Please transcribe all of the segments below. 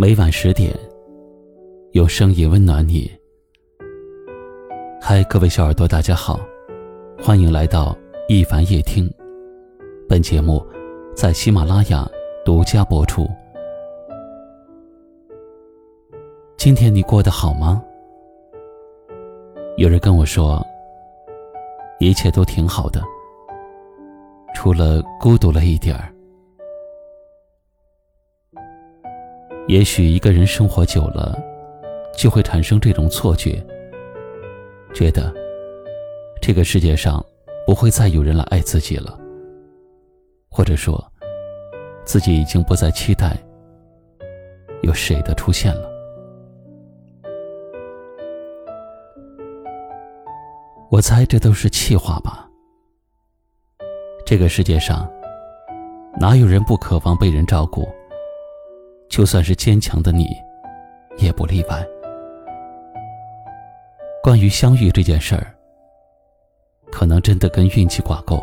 每晚十点，有声音温暖你。嗨，各位小耳朵，大家好，欢迎来到一凡夜听。本节目在喜马拉雅独家播出。今天你过得好吗？有人跟我说，一切都挺好的，除了孤独了一点儿。也许一个人生活久了，就会产生这种错觉，觉得这个世界上不会再有人来爱自己了，或者说，自己已经不再期待有谁的出现了。我猜这都是气话吧。这个世界上，哪有人不渴望被人照顾？就算是坚强的你，也不例外。关于相遇这件事儿，可能真的跟运气挂钩。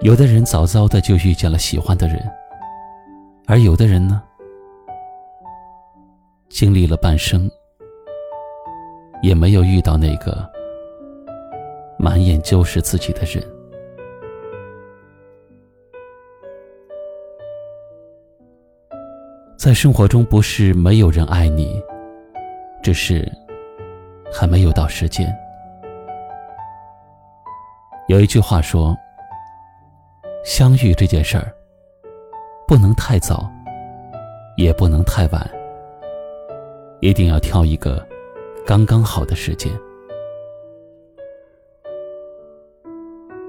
有的人早早的就遇见了喜欢的人，而有的人呢，经历了半生，也没有遇到那个满眼就是自己的人。在生活中，不是没有人爱你，只是还没有到时间。有一句话说：“相遇这件事儿，不能太早，也不能太晚，一定要挑一个刚刚好的时间。”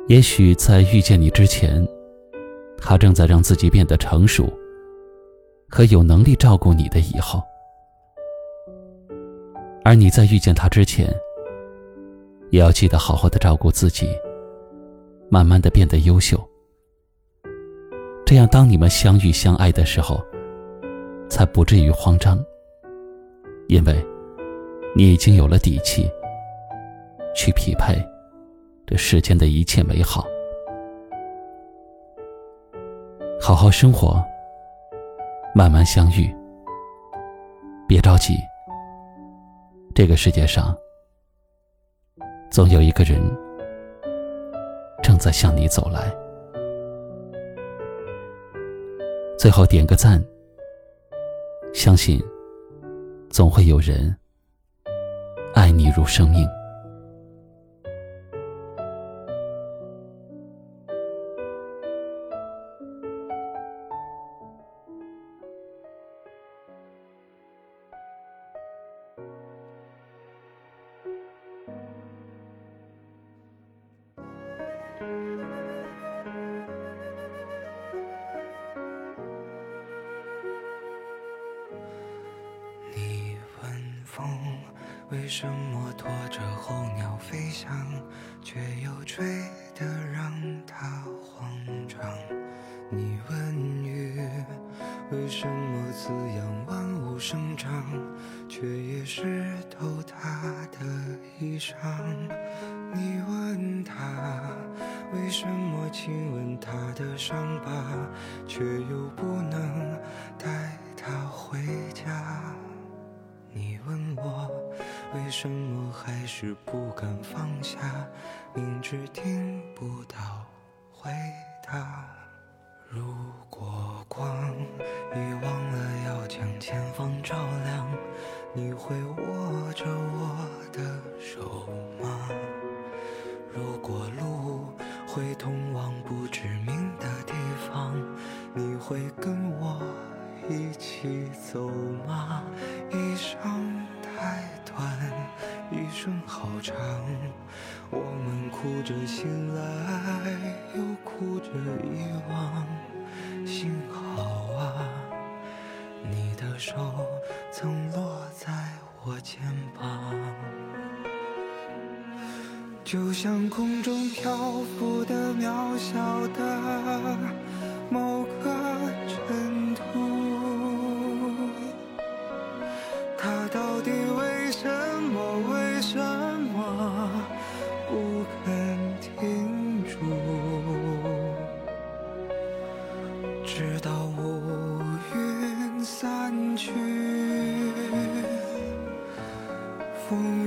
也许在遇见你之前，他正在让自己变得成熟。和有能力照顾你的以后，而你在遇见他之前，也要记得好好的照顾自己，慢慢的变得优秀。这样，当你们相遇相爱的时候，才不至于慌张，因为，你已经有了底气，去匹配这世间的一切美好，好好生活。慢慢相遇，别着急。这个世界上，总有一个人正在向你走来。最后点个赞，相信总会有人爱你如生命。为什么拖着候鸟飞翔，却又吹得让它慌张？你问雨为什么滋养万物生长，却也湿透它的衣裳？为什么亲吻他的伤疤，却又不能带他回家？你问我。为什么还是不敢放下？明知听不到回答。如果光已忘了要将前方照亮，你会通往不知名的地方，你会跟我一起走吗？一生。太短，一生好长，我们哭着醒来，又哭着遗忘。幸好啊，你的手曾落在我肩膀，就像空中漂浮的渺小的某个尘土，它到底为什么为什么不肯停住？直到乌云散去，风。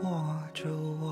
握着我